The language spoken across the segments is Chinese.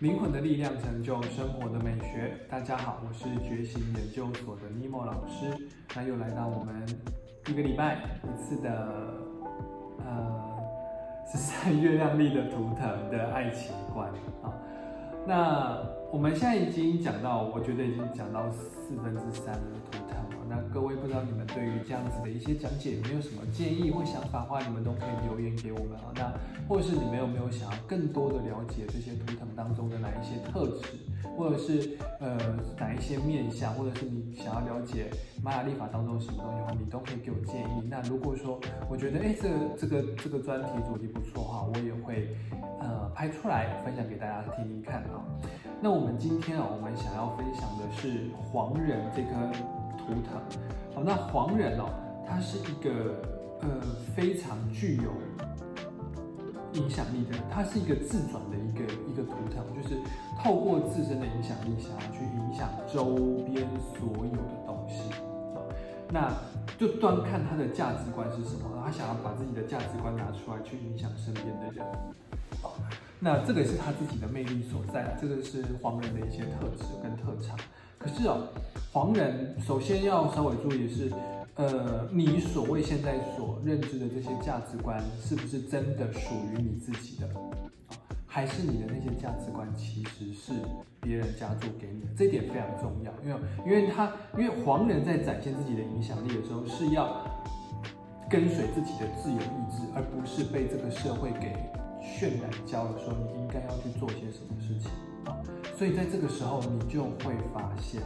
灵魂的力量成就生活的美学。大家好，我是觉醒研究所的尼莫老师。那又来到我们一个礼拜一次的呃十三月亮历的图腾的爱情观啊。那我们现在已经讲到，我觉得已经讲到四分之三的图。那各位不知道你们对于这样子的一些讲解有没有什么建议或想法的话，你们都可以留言给我们啊。那或者是你们有没有想要更多的了解这些图腾当中的哪一些特质，或者是呃哪一些面相，或者是你想要了解玛雅历法当中什么东西的话，你都可以给我建议。那如果说我觉得哎这个这个这个专题主题不错的话，我也会呃拍出来分享给大家听听看啊。那我们今天啊，我们想要分享的是黄人这颗图腾。好，那黄人哦，他是一个呃非常具有影响力的，他是一个自转的一个一个图腾，就是透过自身的影响力，想要去影响周边所有的东西。那就端看他的价值观是什么，他想要把自己的价值观拿出来去影响身边的人。好，那这个是他自己的魅力所在，这个是黄人的一些特质跟特长。可是哦，黄人首先要稍微注意的是，呃，你所谓现在所认知的这些价值观，是不是真的属于你自己的？还是你的那些价值观其实是别人加注给你的？这点非常重要，因为因为他因为黄人在展现自己的影响力的时候，是要跟随自己的自由意志，而不是被这个社会给渲染教了，说你应该要去做些什么事情啊。所以在这个时候，你就会发现，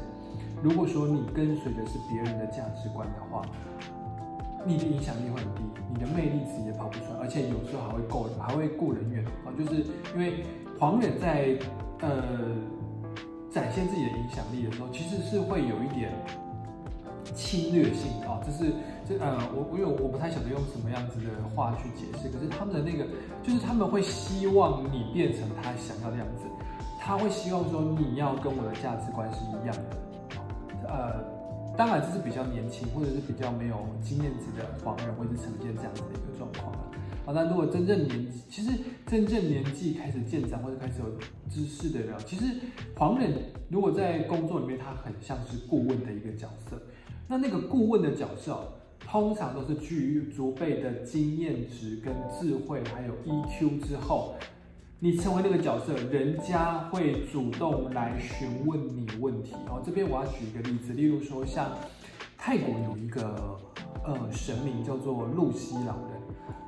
如果说你跟随的是别人的价值观的话，你的影响力会很低，你的魅力值也跑不出来，而且有时候还会够，还会顾人怨啊。就是因为黄远在呃展现自己的影响力的时候，其实是会有一点侵略性啊。这是这呃，我因为我不太晓得用什么样子的话去解释，可是他们的那个就是他们会希望你变成他想要的样子。他会希望说你要跟我的价值观是一样的，呃，当然这是比较年轻或者是比较没有经验值的黄人会是呈现这样子的一个状况啊。好，那如果真正年，其实真正年纪开始渐长或者开始有知识的人，其实黄人如果在工作里面，他很像是顾问的一个角色。那那个顾问的角色，通常都是具足备的经验值跟智慧，还有 EQ 之后。你成为那个角色，人家会主动来询问你问题。哦，这边我要举一个例子，例如说像泰国有一个呃神明叫做露西老人，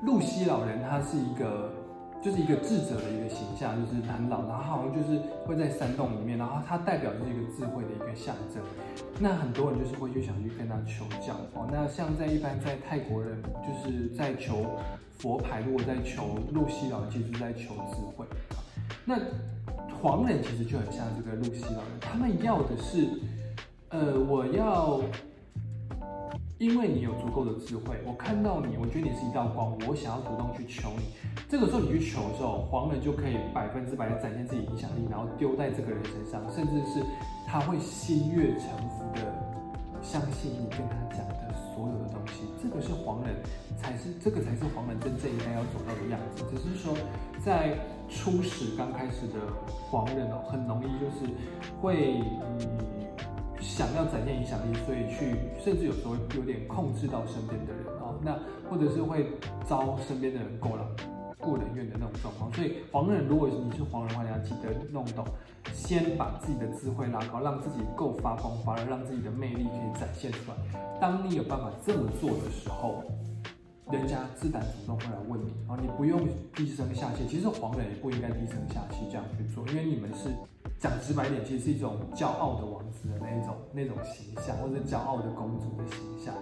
露西老人他是一个就是一个智者的一个形象，就是很老，然后好像就是会在山洞里面，然后它代表就是一个智慧的一个象征。那很多人就是会去想去跟他求教。哦，那像在一般在泰国人就是在求。佛牌如果在求露西老人，其实是在求智慧。那黄人其实就很像这个露西老人，他们要的是，呃，我要，因为你有足够的智慧，我看到你，我觉得你是一道光，我想要主动去求你。这个时候你去求的时候，黄人就可以百分之百的展现自己影响力，然后丢在这个人身上，甚至是他会心悦诚服的相信你跟他讲的所有的东西。这个是黄人。才是这个才是黄人真正应该要走到的样子。只是说，在初始刚开始的黄人哦，很容易就是会想要展现影响力，所以去甚至有时候有点控制到身边的人哦。那或者是会招身边的人过来顾人怨的那种状况。所以黄人，如果你是黄人的话，你要记得弄懂，先把自己的智慧拉高，让自己够发光发热，让自己的魅力可以展现出来。当你有办法这么做的时候，人家自然主动会来问你，然后你不用低声下气。其实黄人也不应该低声下气这样去做，因为你们是讲直白点，其实是一种骄傲的王子的那一种那种形象，或者骄傲的公主的形象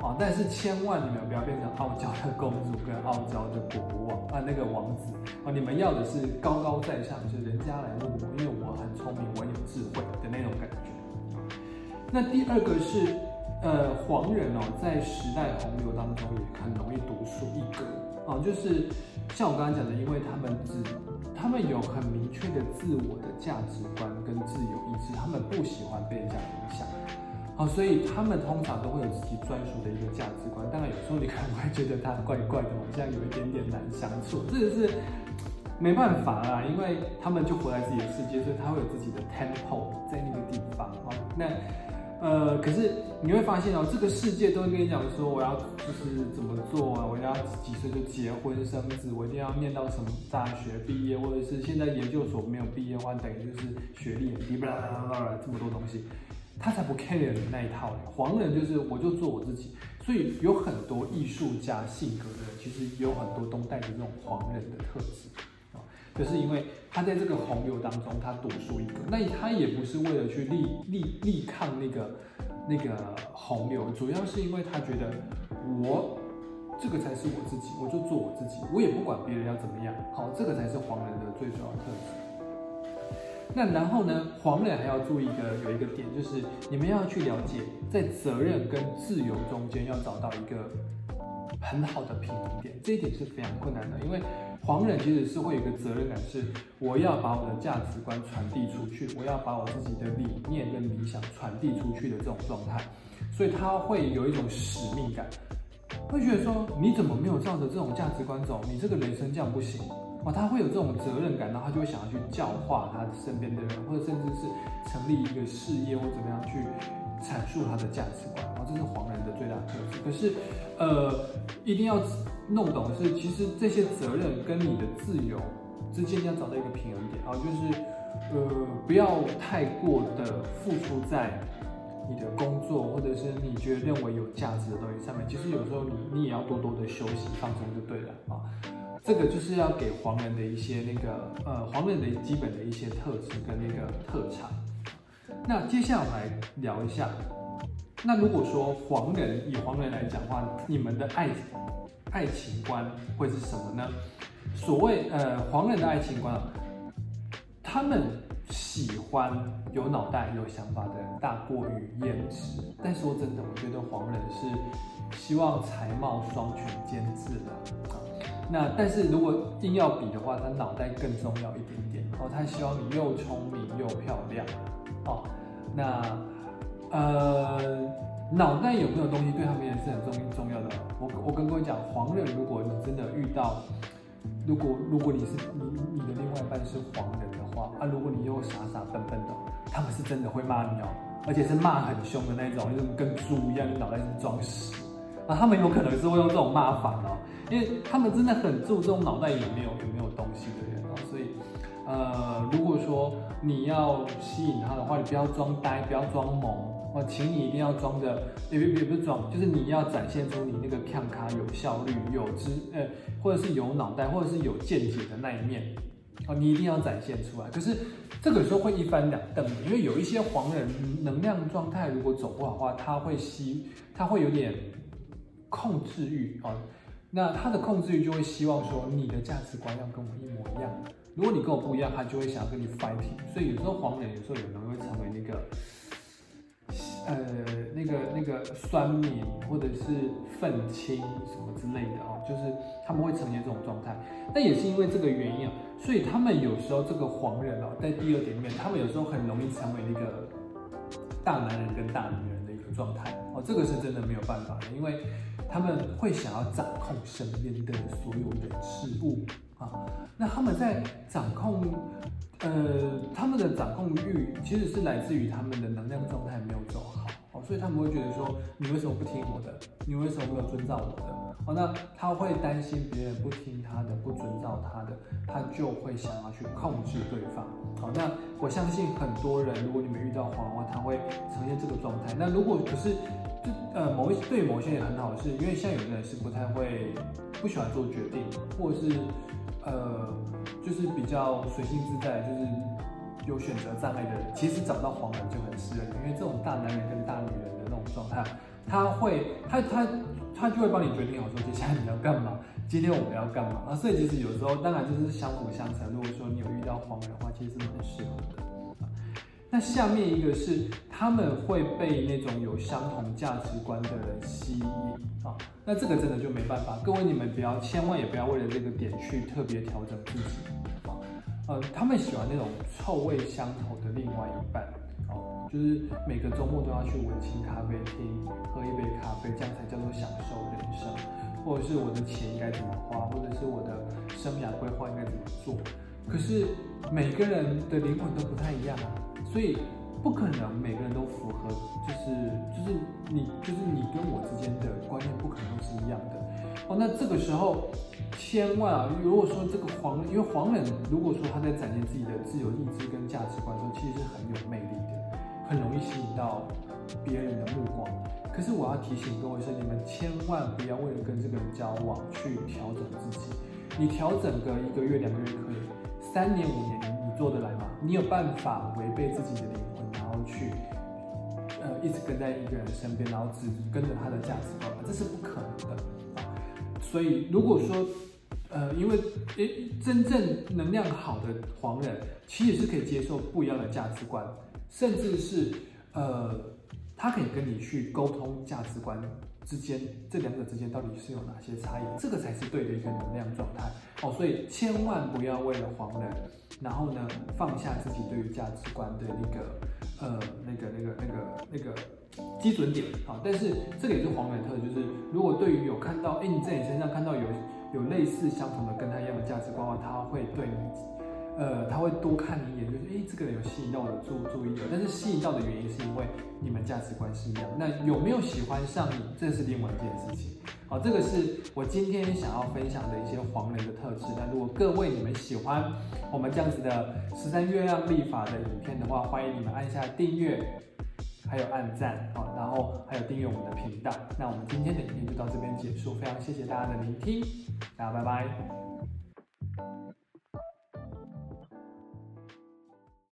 啊。但是千万你们不要变成傲娇的公主跟傲娇的国王啊，那个王子啊，你们要的是高高在上，就是人家来问我，因为我很聪明，我有智慧的那种感觉。那第二个是。呃，黄人哦，在时代洪流当中也很容易独树一格啊，就是像我刚刚讲的，因为他们只，他们有很明确的自我的价值观跟自由意志，他们不喜欢被人家影响，好，所以他们通常都会有自己专属的一个价值观。当然，有时候你可能会觉得他怪怪的，好像有一点点难相处，这个是没办法啦，因为他们就活在自己的世界，所以他会有自己的 temple 在那个地方。好，那呃，可是你会发现哦，这个世界都会跟你讲说，我要就是怎么做啊，我要几岁就结婚生子，我一定要念到什么大学毕业，或者是现在研究所没有毕业的话，等于就是学历很低，巴拉巴拉巴拉这么多东西。他才不 care 你那一套呢黄人就是我就做我自己，所以有很多艺术家性格的人，其实有很多都带着这种黄人的特质可，是因为他在这个洪流当中，他独树一格。那他也不是为了去力力力抗那个那个洪流，主要是因为他觉得我这个才是我自己，我就做我自己，我也不管别人要怎么样。好，这个才是黄人的最主要特质。那然后呢？黄人还要注意一个有一个点，就是你们要去了解，在责任跟自由中间要找到一个很好的平衡点。这一点是非常困难的，因为黄人其实是会有一个责任感，是我要把我的价值观传递出去，我要把我自己的理念跟理想传递出去的这种状态，所以他会有一种使命感，会觉得说你怎么没有照着这种价值观走？你这个人生这样不行。哦，他会有这种责任感，然后他就会想要去教化他身边的人，或者甚至是成立一个事业或怎么样去阐述他的价值观。然后这是黄人的最大特质。可是，呃，一定要弄懂的是，其实这些责任跟你的自由之间要找到一个平衡点。啊，就是呃，不要太过的付出在你的工作或者是你觉得认为有价值的东西上面。其实有时候你你也要多多的休息放松就对了啊。这个就是要给黄人的一些那个呃黄人的基本的一些特质跟那个特长。那接下来聊一下，那如果说黄人以黄人来讲话，你们的爱爱情观会是什么呢？所谓呃黄人的爱情观，他们喜欢有脑袋有想法的人大过于颜值。但说真的，我觉得黄人是希望才貌双全兼治的啊。那但是如果硬要比的话，他脑袋更重要一点点哦。他希望你又聪明又漂亮哦。那呃，脑袋有没有东西对他们也是很重重要的。我我跟各位讲，黄人，如果你真的遇到，如果如果你是你你的另外一半是黄人的话啊，如果你又傻傻笨笨的，他们是真的会骂你哦，而且是骂很凶的那种，就是跟猪一样，你脑袋是装屎啊。他们有可能是会用这种骂法哦。因为他们真的很注重脑袋有没有有呃，如果说你要吸引他的话，你不要装呆，不要装萌哦，请你一定要装的，也也也不是装，就是你要展现出你那个看卡有效率、有知呃，或者是有脑袋，或者是有见解的那一面哦，你一定要展现出来。可是这个时候会一翻两瞪的，因为有一些黄人能量状态如果走不好的话，他会吸，他会有点控制欲啊。那他的控制欲就会希望说你的价值观要跟我一模一样，如果你跟我不一样，他就会想要跟你 fighting。所以有时候黄人有时候有人会成为那个，呃，那个那个酸敏或者是愤青什么之类的哦，就是他们会呈现这种状态。那也是因为这个原因啊，所以他们有时候这个黄人哦，在第二点里面，他们有时候很容易成为那个大男人跟大女人的一个状态哦，这个是真的没有办法的，因为。他们会想要掌控身边的所有人事物那他们在掌控，呃，他们的掌控欲其实是来自于他们的能量状态没有走好哦，所以他们会觉得说，你为什么不听我的？你为什么没有遵照我的？哦，那他会担心别人不听他的，不遵照他的，他就会想要去控制对方。好，那我相信很多人，如果你们遇到黄的话，他会呈现这个状态。那如果可是。就呃某一对某些人很好是，因为像有的人是不太会不喜欢做决定，或者是呃就是比较随性自在，就是有选择障碍的人，其实找到黄人就很适合因为这种大男人跟大女人的那种状态，他会他他他就会帮你决定好说接下来你要干嘛，今天我们要干嘛啊，所以其实有时候当然就是相辅相成。如果说你有遇到黄人的话，其实是蛮适合的。那下面一个是他们会被那种有相同价值观的人吸引啊，那这个真的就没办法。各位你们不要，千万也不要为了这个点去特别调整自己啊。呃，他们喜欢那种臭味相投的另外一半，哦，就是每个周末都要去文青咖啡厅喝一杯咖啡，这样才叫做享受人生，或者是我的钱应该怎么花，或者是我的生涯规划应该怎么做。可是每个人的灵魂都不太一样啊，所以不可能每个人都符合，就是就是你就是你跟我之间的观念不可能都是一样的。哦，那这个时候千万啊，如果说这个黄，因为黄人如果说他在展现自己的自由意志跟价值观的时候，其实是很有魅力的，很容易吸引到别人的目光。可是我要提醒各位是，你们千万不要为了跟这个人交往去调整自己。你调整个一个月两个月可以，三年五年你做得来吗？你有办法违背自己的灵魂，然后去呃一直跟在一个人身边，然后只跟着他的价值观吗？这是不可能的啊！所以如果说呃，因为诶真正能量好的黄人，其实是可以接受不一样的价值观，甚至是呃他可以跟你去沟通价值观。之间这两者之间到底是有哪些差异？这个才是对的一个能量状态哦，所以千万不要为了黄人，然后呢放下自己对于价值观的那个呃那个那个那个那个基准点啊。但是这个也是黄人特，就是如果对于有看到哎你在你身上看到有有类似相同的跟他一样的价值观的话，他会对你。呃，他会多看你一眼，就是哎，这个人有吸引到我的注注意力，但是吸引到的原因是因为你们价值观是一样。那有没有喜欢上你，这是另外一件事情。好，这个是我今天想要分享的一些黄人的特质。那如果各位你们喜欢我们这样子的十三月亮历法的影片的话，欢迎你们按下订阅，还有按赞，好，然后还有订阅我们的频道。那我们今天的影片就到这边结束，非常谢谢大家的聆听，大家拜拜。